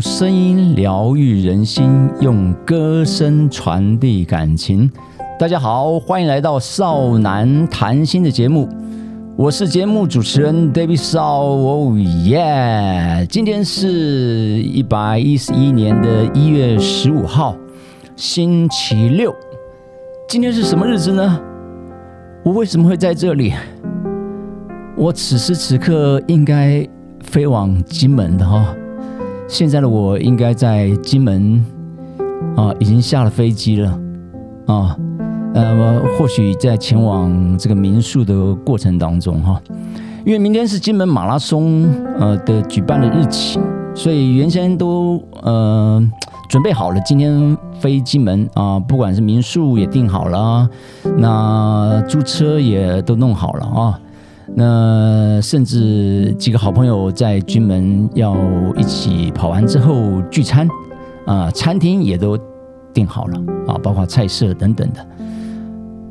用声音疗愈人心，用歌声传递感情。大家好，欢迎来到少男谈心的节目，我是节目主持人 David 少。哦耶！今天是一百一十一年的一月十五号，星期六。今天是什么日子呢？我为什么会在这里？我此时此刻应该飞往金门的哈。现在的我应该在金门啊，已经下了飞机了啊，呃，或许在前往这个民宿的过程当中哈，因为明天是金门马拉松呃的举办的日期，所以原先都呃准备好了，今天飞金门啊，不管是民宿也订好了，那租车也都弄好了啊。那甚至几个好朋友在军门要一起跑完之后聚餐，啊，餐厅也都订好了啊，包括菜色等等的。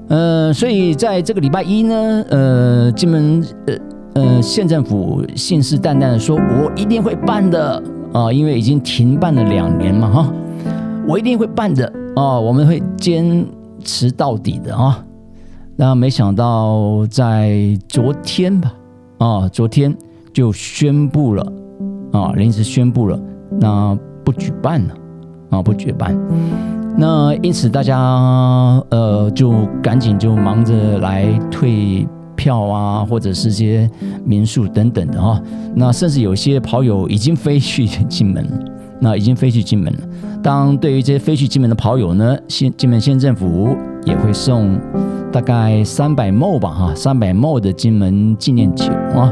呃，所以在这个礼拜一呢，呃，金门呃呃县政府信誓旦旦的说，我一定会办的啊，因为已经停办了两年嘛哈，我一定会办的啊，我们会坚持到底的啊。那没想到在昨天吧，啊，昨天就宣布了，啊，临时宣布了，那不举办了，啊，不举办。那因此大家呃就赶紧就忙着来退票啊，或者是些民宿等等的哈。那甚至有些跑友已经飞去金门了，那已经飞去金门了。当对于这些飞去金门的跑友呢，县金门县政府也会送。大概三百亩吧，哈，三百亩的金门纪念酒啊，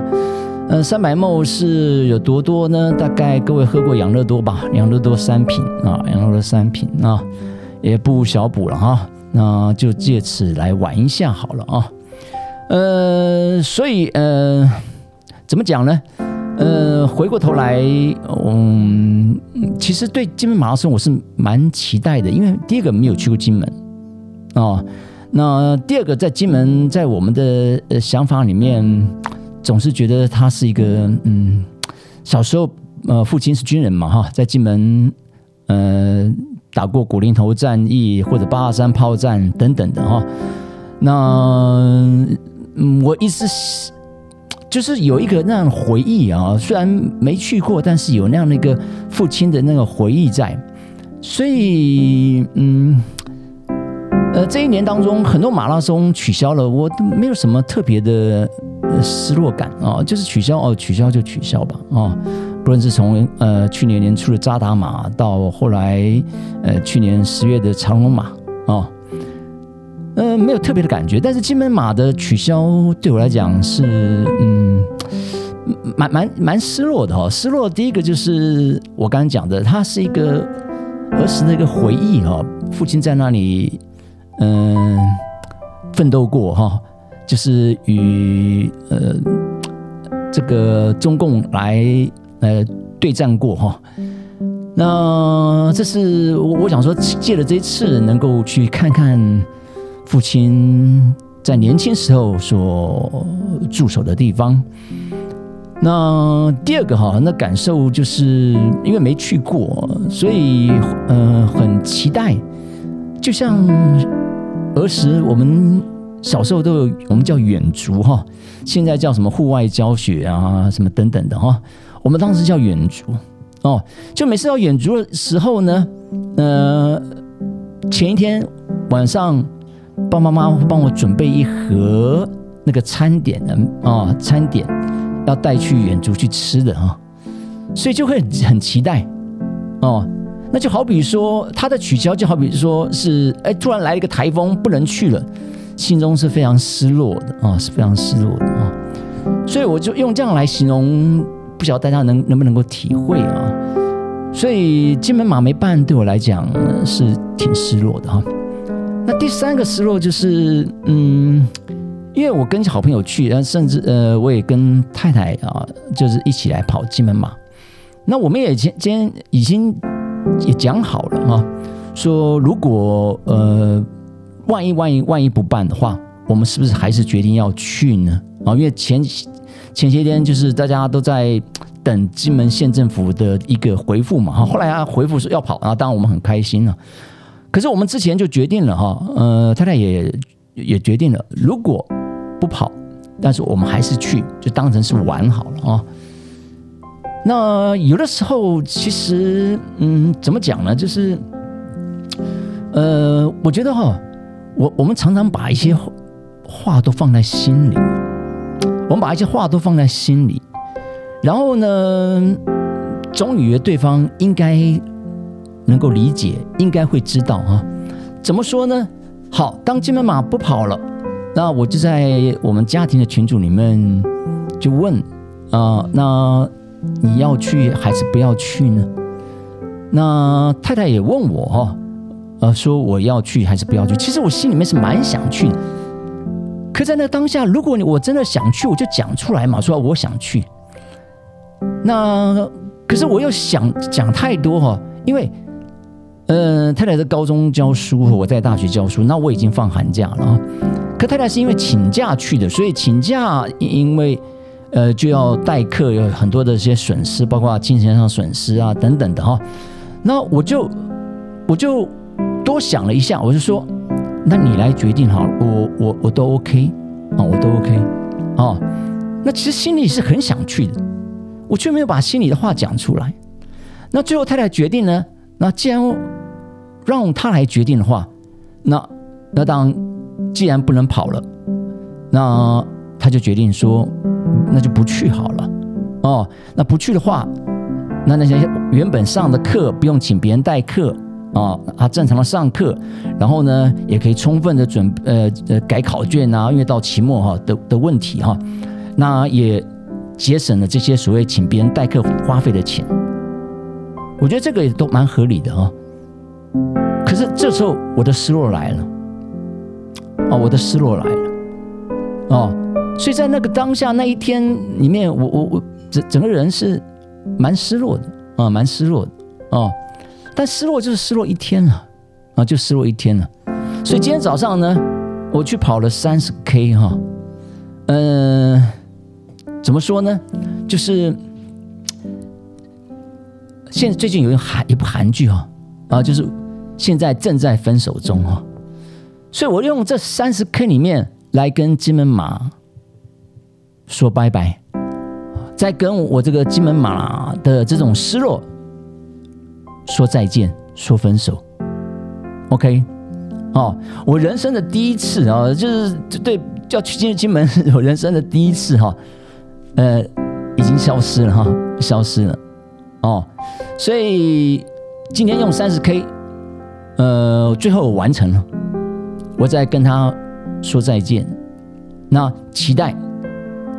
嗯，三百亩是有多多呢？大概各位喝过养乐多吧，养乐多三瓶啊，养乐多三瓶啊，也不小补了哈，那就借此来玩一下好了啊，呃，所以呃，怎么讲呢？呃，回过头来，嗯，其实对金门马拉松我是蛮期待的，因为第一个没有去过金门啊。那第二个，在金门，在我们的呃想法里面，总是觉得他是一个嗯，小时候呃父亲是军人嘛哈，在金门呃打过古林头战役或者八二三炮战等等的哈。那嗯我意思是，就是有一个那样回忆啊，虽然没去过，但是有那样的一个父亲的那个回忆在，所以嗯。呃，这一年当中，很多马拉松取消了，我都没有什么特别的失落感啊，就是取消哦，取消就取消吧啊。不论是从呃去年年初的扎达马，到后来呃去年十月的长隆马啊，呃没有特别的感觉。但是金门马的取消对我来讲是嗯蛮蛮蛮失落的哈。失落第一个就是我刚刚讲的，它是一个儿时的一个回忆哈，父亲在那里。嗯，奋斗过哈，就是与呃这个中共来呃对战过哈。那这是我我想说，借了这一次能够去看看父亲在年轻时候所驻守的地方。那第二个哈，那感受就是因为没去过，所以呃很期待，就像。儿时我们小时候都有，我们叫远足哈，现在叫什么户外教学啊，什么等等的哈。我们当时叫远足哦，就每次要远足的时候呢，呃，前一天晚上，爸爸妈妈帮我准备一盒那个餐点的啊，餐点要带去远足去吃的哈，所以就会很期待哦。那就好比说，他的取消就好比说是，哎，突然来了一个台风，不能去了，心中是非常失落的啊，是非常失落的啊。所以我就用这样来形容，不晓得大家能能不能够体会啊。所以金门马没办，对我来讲是挺失落的哈。那第三个失落就是，嗯，因为我跟好朋友去，然后甚至呃，我也跟太太啊，就是一起来跑金门马。那我们也今今天已经。也讲好了啊，说如果呃，万一万一万一不办的话，我们是不是还是决定要去呢？啊，因为前前些天就是大家都在等金门县政府的一个回复嘛哈。后来啊回复说要跑啊，当然我们很开心了。可是我们之前就决定了哈，呃，太太也也决定了，如果不跑，但是我们还是去，就当成是玩好了啊。那有的时候其实嗯，怎么讲呢？就是。呃，我觉得哈，我我们常常把一些话都放在心里，我们把一些话都放在心里，然后呢，总以为对方应该能够理解，应该会知道哈。怎么说呢？好，当金门马不跑了，那我就在我们家庭的群组里面就问啊，那你要去还是不要去呢？那太太也问我哈。呃，说我要去还是不要去？其实我心里面是蛮想去的，可在那当下，如果你我真的想去，我就讲出来嘛，说我想去。那可是我又想讲太多哈，因为，呃，太太在高中教书，我在大学教书，那我已经放寒假了。可太太是因为请假去的，所以请假因为呃就要代课，有很多的一些损失，包括金钱上损失啊等等的哈。那我就我就。多想了一下，我就说：“那你来决定好了，我我我都 OK 啊，我都 OK 啊。那其实心里是很想去的，我却没有把心里的话讲出来。那最后太太决定呢？那既然让他来决定的话，那那当既然不能跑了，那他就决定说，那就不去好了。哦，那不去的话，那那些原本上的课不用请别人代课。”啊，啊正常的上课，然后呢，也可以充分的准呃呃改考卷啊，因为到期末哈的的问题哈，那也节省了这些所谓请别人代课花费的钱。我觉得这个也都蛮合理的啊。可是这时候我的失落来了，哦，我的失落来了，哦，所以在那个当下那一天里面，我我我整整个人是蛮失落的啊，蛮失落的哦。但失落就是失落一天了，啊，就失落一天了。所以今天早上呢，我去跑了三十 K 哈，嗯，怎么说呢？就是现最近有一韩一部韩剧哈，啊，就是现在正在分手中哈，所以我用这三十 K 里面来跟金门马说拜拜，在跟我这个金门马的这种失落。说再见，说分手，OK，哦，我人生的第一次啊，就是对叫去金金门，我人生的第一次哈，呃，已经消失了哈，消失了，哦，所以今天用三十 K，呃，最后我完成了，我在跟他说再见，那期待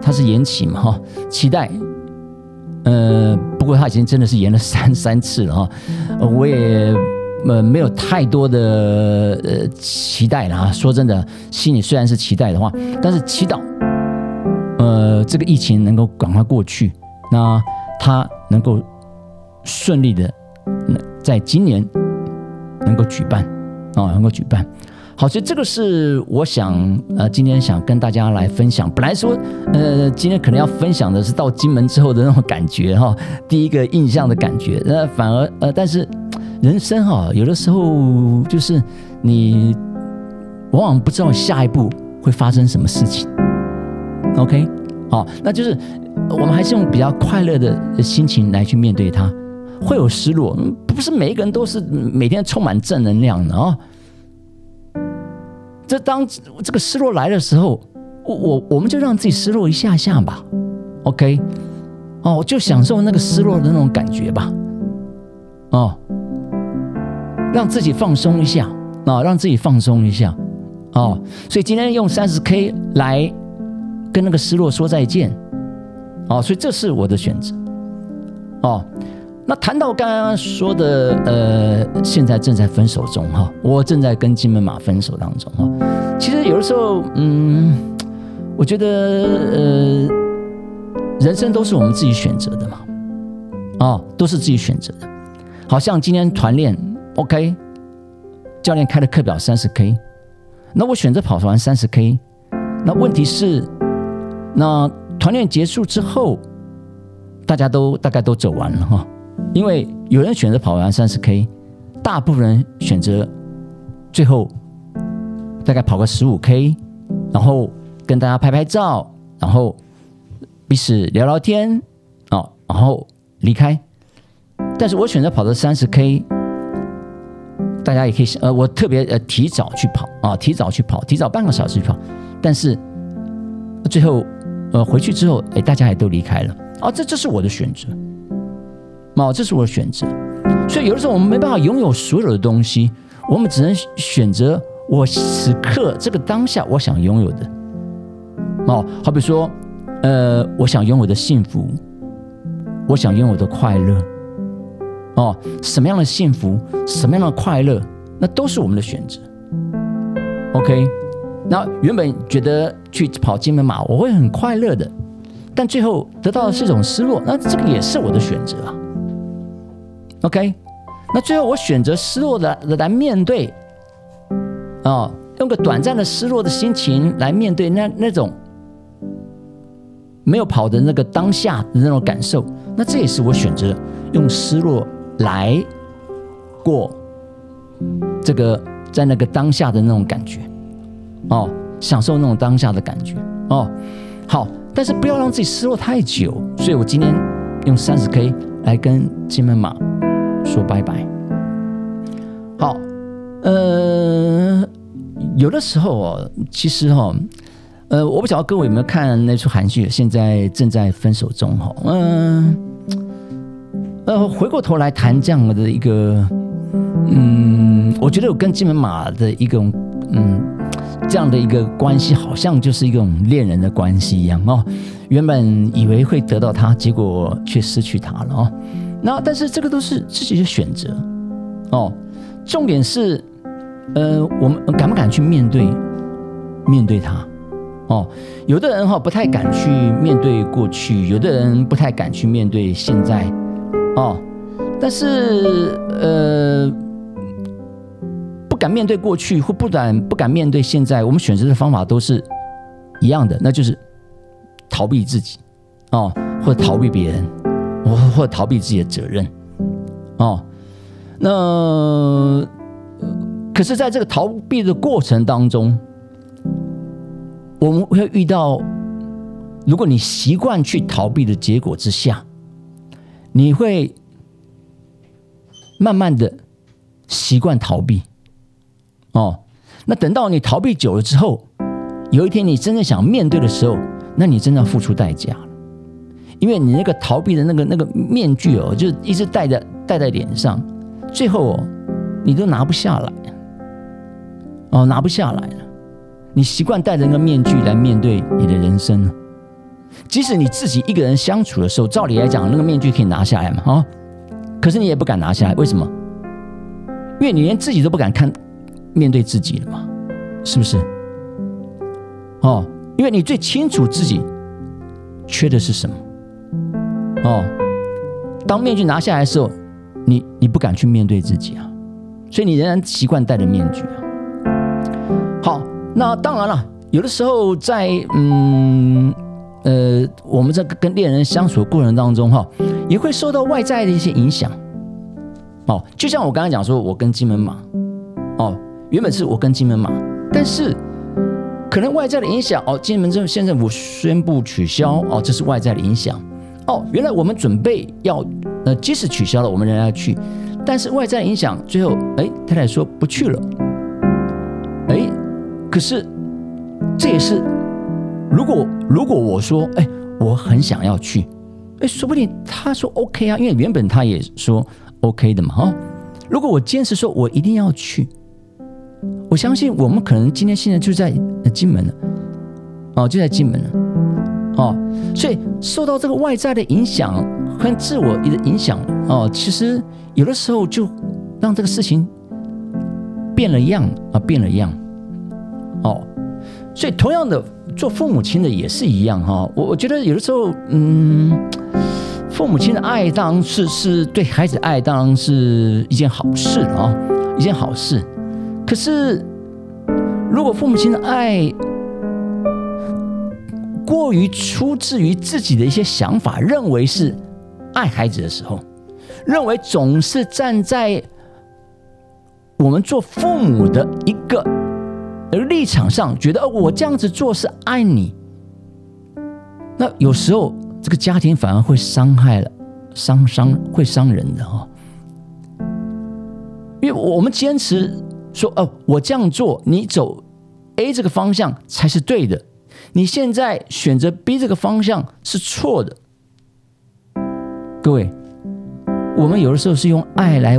他是延期嘛哈，期待。呃，不过他已经真的是延了三三次了哈，我也呃没有太多的呃期待了哈。说真的，心里虽然是期待的话，但是祈祷，呃，这个疫情能够赶快过去，那他能够顺利的在今年能够举办啊，能够举办。好，所以这个是我想，呃，今天想跟大家来分享。本来说，呃，今天可能要分享的是到金门之后的那种感觉哈，第一个印象的感觉。那反而，呃，但是人生哈，有的时候就是你往往不知道下一步会发生什么事情。OK，好，那就是我们还是用比较快乐的心情来去面对它。会有失落，不是每一个人都是每天充满正能量的啊。这当这个失落来的时候，我我我们就让自己失落一下下吧，OK，哦，就享受那个失落的那种感觉吧，哦，让自己放松一下。啊，让自己放松一下，哦，所以今天用三十 K 来跟那个失落说再见，哦，所以这是我的选择，哦。那谈到刚刚说的，呃，现在正在分手中哈，我正在跟金门马分手当中哈。其实有的时候，嗯，我觉得，呃，人生都是我们自己选择的嘛，哦，都是自己选择的。好像今天团练，OK，教练开的课表三十 K，那我选择跑完三十 K，那问题是，那团练结束之后。大家都大概都走完了哈，因为有人选择跑完三十 K，大部分人选择最后大概跑个十五 K，然后跟大家拍拍照，然后彼此聊聊天啊，然后离开。但是我选择跑到三十 K，大家也可以呃，我特别呃提早去跑啊，提早去跑，提早半个小时去跑，但是最后呃回去之后，哎，大家也都离开了。啊，这这是我的选择，哦，这是我的选择，所以有的时候我们没办法拥有所有的东西，我们只能选择我此刻这个当下我想拥有的，哦，好比说，呃，我想拥有的幸福，我想拥有的快乐。哦，什么样的幸福，什么样的快乐，那都是我们的选择。OK，那原本觉得去跑金门马我会很快乐的，但最后得到的是一种失落，那这个也是我的选择啊。OK，那最后我选择失落的来面对，啊，用个短暂的失落的心情来面对那那种没有跑的那个当下的那种感受，那这也是我选择用失落。来过这个在那个当下的那种感觉哦，享受那种当下的感觉哦。好，但是不要让自己失落太久。所以我今天用三十 K 来跟金门马说拜拜。好，呃，有的时候哦，其实哈，呃，我不晓得各位有没有看那出韩剧，现在正在分手中哈，嗯。呃，回过头来谈这样的一个，嗯，我觉得我跟金门马的一种，嗯，这样的一个关系，好像就是一种恋人的关系一样哦。原本以为会得到他，结果却失去他了哦。那但是这个都是自己的选择哦。重点是，呃，我们敢不敢去面对面对他？哦，有的人哈不太敢去面对过去，有的人不太敢去面对现在。哦，但是呃，不敢面对过去，或不敢不敢面对现在，我们选择的方法都是一样的，那就是逃避自己，哦，或逃避别人，或或逃避自己的责任，哦，那可是在这个逃避的过程当中，我们会遇到，如果你习惯去逃避的结果之下。你会慢慢的习惯逃避，哦，那等到你逃避久了之后，有一天你真正想面对的时候，那你真的要付出代价，因为你那个逃避的那个那个面具哦，就一直戴在戴在脸上，最后哦，你都拿不下来，哦，拿不下来了，你习惯戴着那个面具来面对你的人生了。即使你自己一个人相处的时候，照理来讲，那个面具可以拿下来嘛，啊，可是你也不敢拿下来，为什么？因为你连自己都不敢看，面对自己了嘛，是不是？哦，因为你最清楚自己缺的是什么，哦，当面具拿下来的时候，你你不敢去面对自己啊，所以你仍然习惯戴着面具啊。好，那当然了，有的时候在嗯。呃，我们在跟恋人相处的过程当中，哈，也会受到外在的一些影响。哦，就像我刚才讲说，我跟金门马，哦，原本是我跟金门马，但是可能外在的影响，哦，金门政县政府宣布取消，哦，这是外在的影响。哦，原来我们准备要，呃，即使取消了，我们仍然要去，但是外在影响，最后，哎，太太说不去了。哎，可是这也是。如果如果我说，哎，我很想要去，哎，说不定他说 OK 啊，因为原本他也说 OK 的嘛，哈。如果我坚持说我一定要去，我相信我们可能今天现在就在金门了，哦，就在金门了，哦，所以受到这个外在的影响和自我的影响，哦，其实有的时候就让这个事情变了样啊，变了样，哦，所以同样的。做父母亲的也是一样哈，我我觉得有的时候，嗯，父母亲的爱当然是是对孩子爱当然是一件好事啊，一件好事。可是，如果父母亲的爱过于出自于自己的一些想法，认为是爱孩子的时候，认为总是站在我们做父母的一个立场上，觉得哦，我这样子做是爱你。那有时候这个家庭反而会伤害了，伤伤会伤人的哈。因为我们坚持说哦，我这样做，你走 A 这个方向才是对的，你现在选择 B 这个方向是错的。各位，我们有的时候是用爱来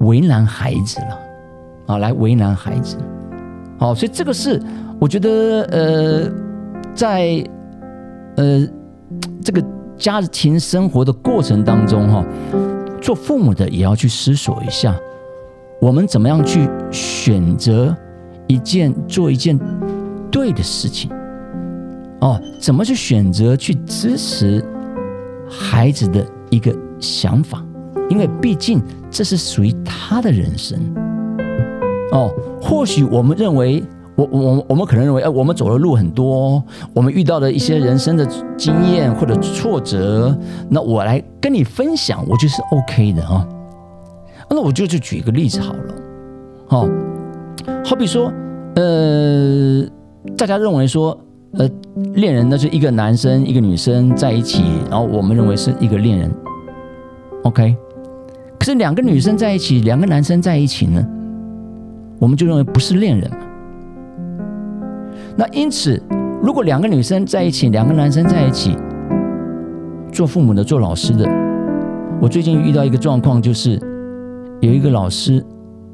为难孩子了，啊，来为难孩子，好，所以这个是我觉得，呃，在呃这个家庭生活的过程当中，哈，做父母的也要去思索一下，我们怎么样去选择一件做一件对的事情，哦，怎么去选择去支持孩子的。一个想法，因为毕竟这是属于他的人生哦。或许我们认为，我我我们可能认为，哎，我们走的路很多，我们遇到的一些人生的经验或者挫折，那我来跟你分享，我就是 OK 的啊。那我就就举一个例子好了，哦，好比说，呃，大家认为说。呃，恋人那就一个男生一个女生在一起，然后我们认为是一个恋人，OK。可是两个女生在一起，两个男生在一起呢，我们就认为不是恋人。那因此，如果两个女生在一起，两个男生在一起，做父母的、做老师的，我最近遇到一个状况，就是有一个老师，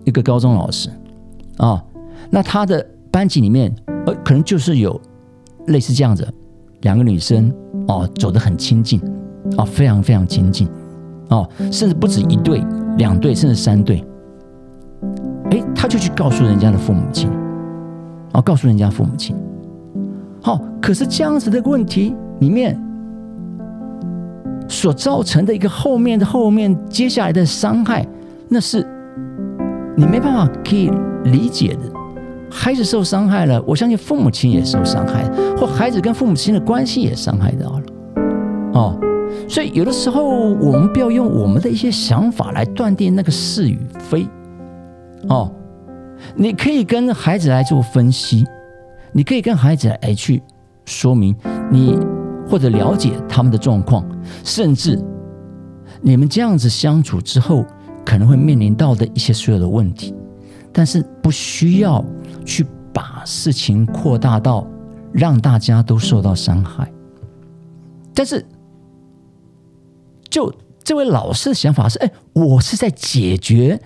一个高中老师啊，那他的班级里面，呃，可能就是有。类似这样子，两个女生哦，走得很亲近，哦，非常非常亲近，哦，甚至不止一对、两对，甚至三对。哎，他就去告诉人家的父母亲，哦，告诉人家父母亲。好，可是这样子的问题里面，所造成的一个后面的后面接下来的伤害，那是你没办法可以理解的。孩子受伤害了，我相信父母亲也受伤害，或孩子跟父母亲的关系也伤害到了，哦，所以有的时候我们不要用我们的一些想法来断定那个是与非，哦，你可以跟孩子来做分析，你可以跟孩子来去说明你或者了解他们的状况，甚至你们这样子相处之后可能会面临到的一些所有的问题，但是不需要。去把事情扩大到让大家都受到伤害，但是就这位老师的想法是：哎，我是在解决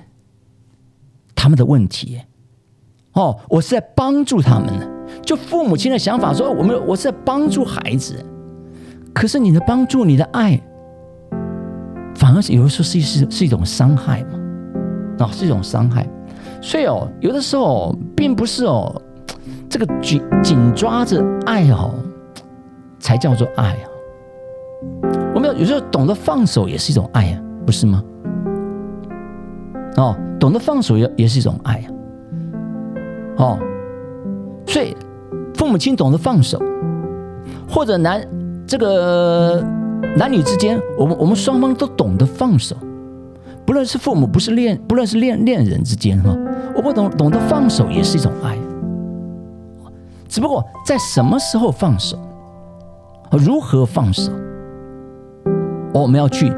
他们的问题，哦，我是在帮助他们。就父母亲的想法说：我们我是在帮助孩子，可是你的帮助、你的爱，反而是有的时候是是是一种伤害嘛？啊，是一种伤害。所以哦，有的时候并不是哦，这个紧紧抓着爱哦，才叫做爱啊。我们有有时候懂得放手也是一种爱啊，不是吗？哦，懂得放手也也是一种爱啊。哦，所以父母亲懂得放手，或者男这个男女之间，我们我们双方都懂得放手。不论是父母，不是恋，不论是恋恋人之间哈，我不懂懂得放手也是一种爱，只不过在什么时候放手，如何放手，我们要去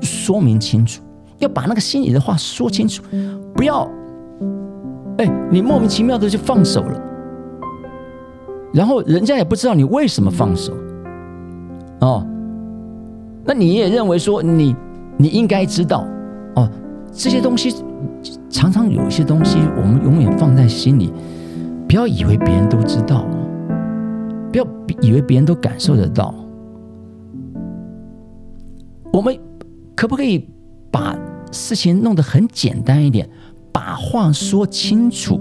说明清楚，要把那个心里的话说清楚，不要，哎，你莫名其妙的就放手了，然后人家也不知道你为什么放手，哦，那你也认为说你。你应该知道，哦，这些东西常常有一些东西，我们永远放在心里，不要以为别人都知道，不要以为别人都感受得到。我们可不可以把事情弄得很简单一点，把话说清楚，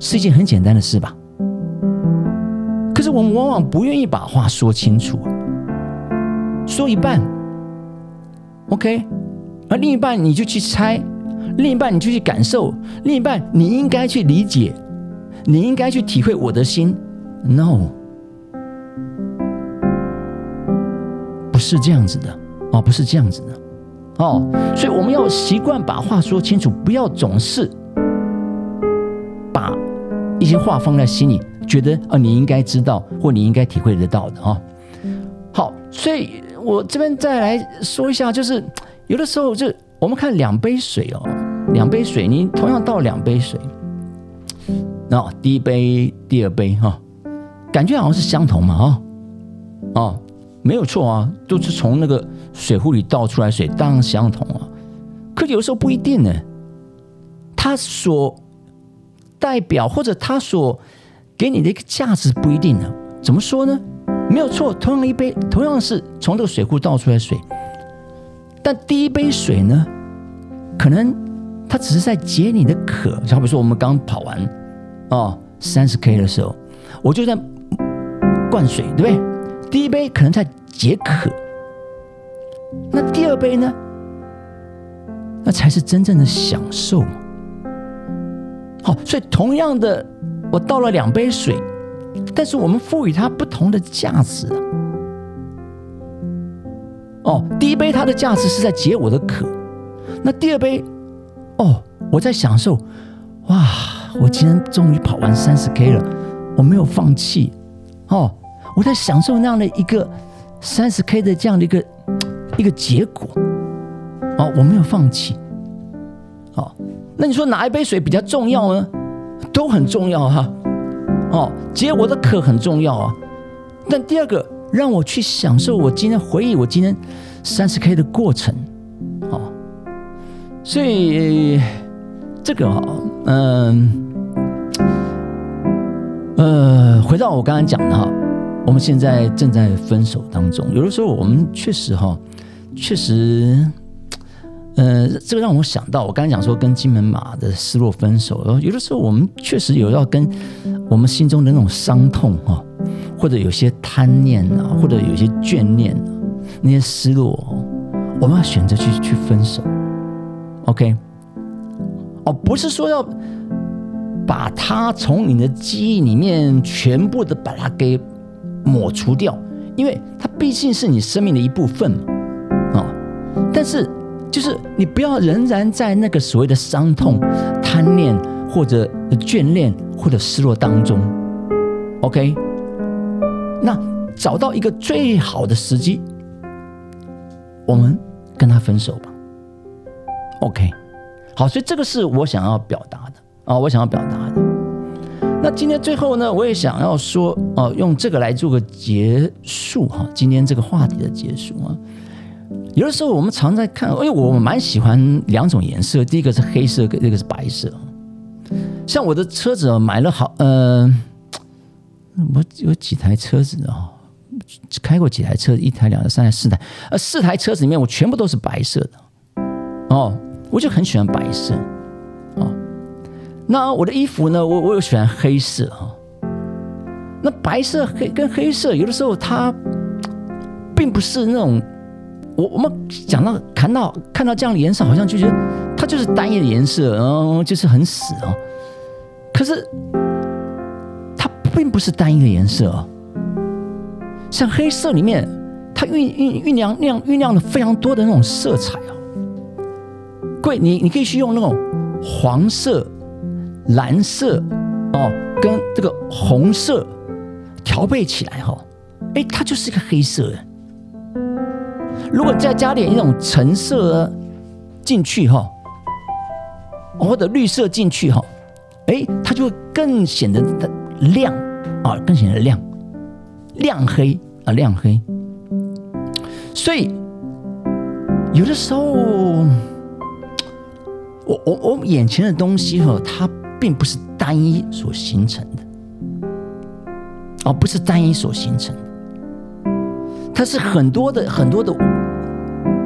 是一件很简单的事吧？可是我们往往不愿意把话说清楚，说一半。OK，而另一半你就去猜，另一半你就去感受，另一半你应该去理解，你应该去体会我的心。No，不是这样子的哦，不是这样子的哦，所以我们要习惯把话说清楚，不要总是把一些话放在心里，觉得啊你应该知道或你应该体会得到的啊。好，所以我这边再来说一下，就是有的时候就我们看两杯水哦，两杯水，你同样倒两杯水，那第一杯、第二杯哈，感觉好像是相同嘛啊，哦。没有错啊，都是从那个水壶里倒出来水，当然相同啊。可有时候不一定呢，它所代表或者它所给你的一个价值不一定呢。怎么说呢？没有错，同样一杯，同样是从这个水库倒出来水，但第一杯水呢，可能它只是在解你的渴。就好比说我们刚跑完哦三十 K 的时候，我就在灌水，对不对？第一杯可能在解渴，那第二杯呢？那才是真正的享受嘛。好，所以同样的，我倒了两杯水，但是我们赋予它不同的价值。哦，第一杯它的价值是在解我的渴，那第二杯，哦，我在享受，哇，我今天终于跑完三十 K 了，我没有放弃，哦。我在享受那样的一个三十 K 的这样的一个一个结果，哦，我没有放弃，哦，那你说哪一杯水比较重要呢？都很重要哈，哦，解我的渴很重要啊，但第二个让我去享受我今天回忆我今天三十 K 的过程，哦，所以这个哈，嗯，呃，回到我刚刚讲的哈。我们现在正在分手当中，有的时候我们确实哈，确实，呃，这个让我想到，我刚才讲说跟金门马的失落分手，有的时候我们确实有要跟我们心中的那种伤痛哈，或者有些贪念啊，或者有些眷恋那些失落，我们要选择去去分手，OK？哦，不是说要把它从你的记忆里面全部的把它给。抹除掉，因为它毕竟是你生命的一部分嘛，啊！但是就是你不要仍然在那个所谓的伤痛、贪恋或者眷恋或者失落当中，OK？那找到一个最好的时机，我们跟他分手吧，OK？好，所以这个是我想要表达的啊，我想要表达的。那今天最后呢，我也想要说哦，用这个来做个结束哈，今天这个话题的结束啊。有的时候我们常在看，因为我蛮喜欢两种颜色，第一个是黑色，跟这个是白色。像我的车子买了好，呃，我有几台车子啊，开过几台车，一台、两台、三台、四台，呃，四台车子里面我全部都是白色的，哦，我就很喜欢白色。哦那我的衣服呢？我我有喜欢黑色哈。那白色黑跟黑色，有的时候它并不是那种我我们讲到看到看到这样的颜色，好像就觉得它就是单一的颜色，嗯，就是很死哦。可是它并不是单一的颜色哦。像黑色里面，它酝酝酝酿酿酝酿了非常多的那种色彩哦。贵，你你可以去用那种黄色。蓝色哦，跟这个红色调配起来哈，哎，它就是一个黑色的。如果再加点一种橙色进去哈，或者绿色进去哈，哎，它就会更显得亮啊，更显得亮，亮黑啊，亮黑。所以有的时候，我我我眼前的东西哈，它。并不是单一所形成的，而不是单一所形成的，它是很多的很多的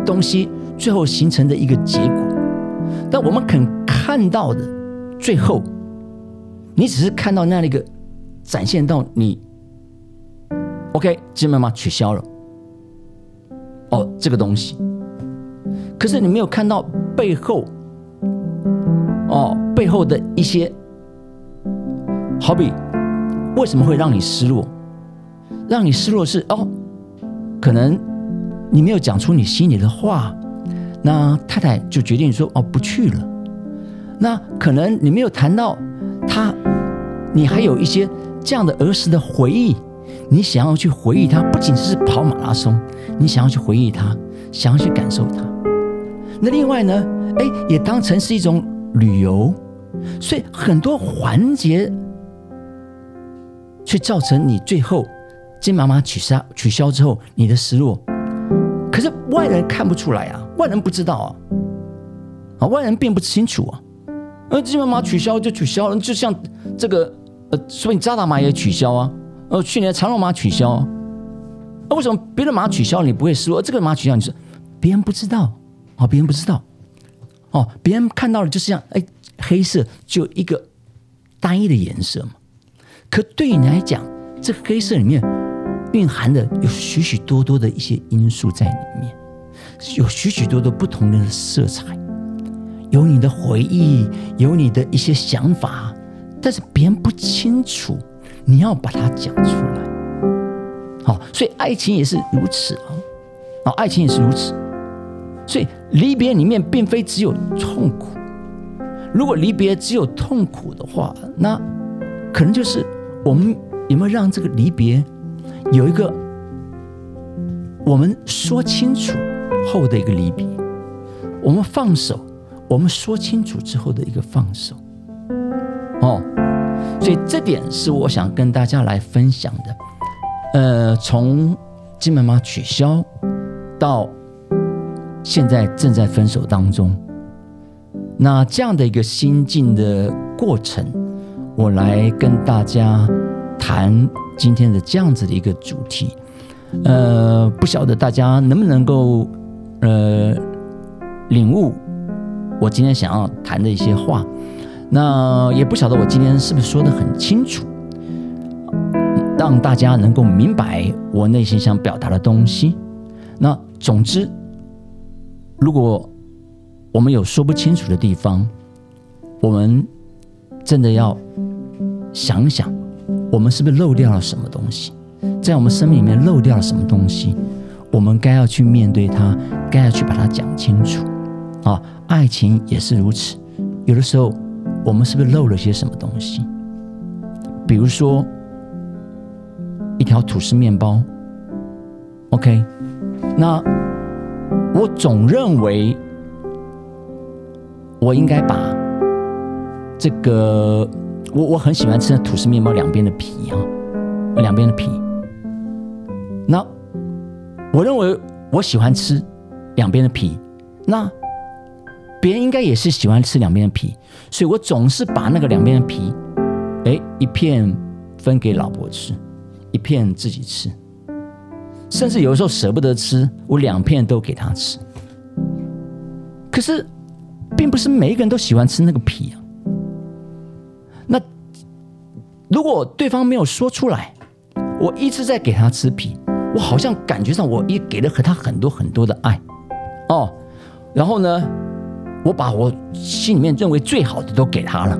东西最后形成的一个结果。但我们肯看到的最后，你只是看到那样的一个展现到你，OK，基本上取消了，哦，这个东西，可是你没有看到背后。哦，背后的一些，好比为什么会让你失落？让你失落是哦，可能你没有讲出你心里的话，那太太就决定说哦不去了。那可能你没有谈到他，你还有一些这样的儿时的回忆，你想要去回忆他，不仅是跑马拉松，你想要去回忆他，想要去感受他。那另外呢，哎，也当成是一种旅游，所以很多环节，却造成你最后金妈妈取消取消之后，你的失落。可是外人看不出来啊，外人不知道啊，啊，外人并不清楚啊。呃，金妈妈取消就取消了，就像这个呃，所以扎达马也取消啊。呃，去年长龙马取消，那为什么别的马取消你不会失落？这个马取消你说别人不知道哦，别人不知道哦，别人看到了就是像哎黑色就一个单一的颜色嘛。可对你来讲，这黑色里面。蕴含的有许许多多的一些因素在里面，有许许多多不同的色彩，有你的回忆，有你的一些想法，但是别人不清楚，你要把它讲出来。好，所以爱情也是如此啊，啊，爱情也是如此。所以离别里面并非只有痛苦，如果离别只有痛苦的话，那可能就是我们有没有让这个离别。有一个我们说清楚后的一个离别，我们放手，我们说清楚之后的一个放手，哦，所以这点是我想跟大家来分享的。呃，从金妈妈取消到现在正在分手当中，那这样的一个心境的过程，我来跟大家谈。今天的这样子的一个主题，呃，不晓得大家能不能够呃领悟我今天想要谈的一些话，那也不晓得我今天是不是说的很清楚，让大家能够明白我内心想表达的东西。那总之，如果我们有说不清楚的地方，我们真的要想想。我们是不是漏掉了什么东西？在我们生命里面漏掉了什么东西？我们该要去面对它，该要去把它讲清楚。啊，爱情也是如此。有的时候，我们是不是漏了些什么东西？比如说，一条吐司面包。OK，那我总认为我应该把这个。我我很喜欢吃吐司面包两边的皮哈，两边的皮。那我认为我喜欢吃两边的皮，那别人应该也是喜欢吃两边的皮，所以我总是把那个两边的皮，哎，一片分给老婆吃，一片自己吃，甚至有的时候舍不得吃，我两片都给她吃。可是，并不是每一个人都喜欢吃那个皮啊。如果对方没有说出来，我一直在给他吃皮，我好像感觉上我也给了和他很多很多的爱，哦，然后呢，我把我心里面认为最好的都给他了，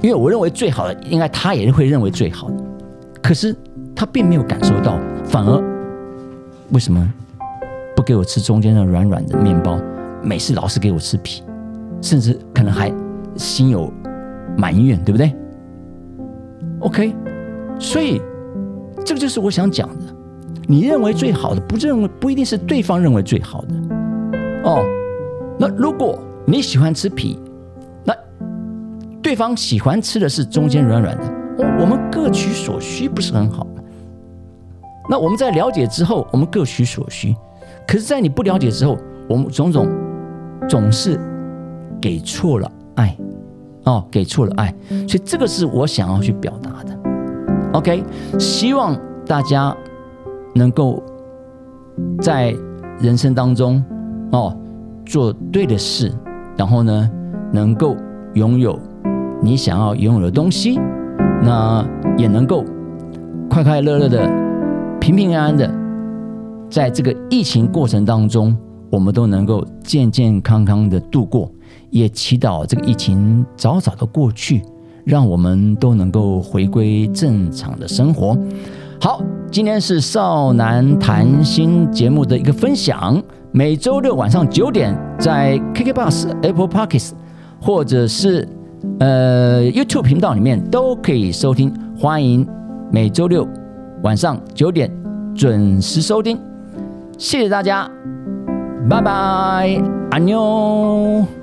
因为我认为最好的应该他也会认为最好的，可是他并没有感受到，反而为什么不给我吃中间的软软的面包，每次老是给我吃皮，甚至可能还心有。埋怨，对不对？OK，所以这个就是我想讲的。你认为最好的，不认为不一定是对方认为最好的。哦，那如果你喜欢吃皮，那对方喜欢吃的是中间软软的，我们各取所需，不是很好吗？那我们在了解之后，我们各取所需。可是，在你不了解之后，我们种种总是给错了爱。哦，给错了爱，所以这个是我想要去表达的。OK，希望大家能够在人生当中哦做对的事，然后呢能够拥有你想要拥有的东西，那也能够快快乐乐的、平平安安的，在这个疫情过程当中，我们都能够健健康康的度过。也祈祷这个疫情早早的过去，让我们都能够回归正常的生活。好，今天是少男谈心节目的一个分享，每周六晚上九点在 KK Bus、Apple Podcasts 或者是呃 YouTube 频道里面都可以收听，欢迎每周六晚上九点准时收听，谢谢大家，拜拜，安妞。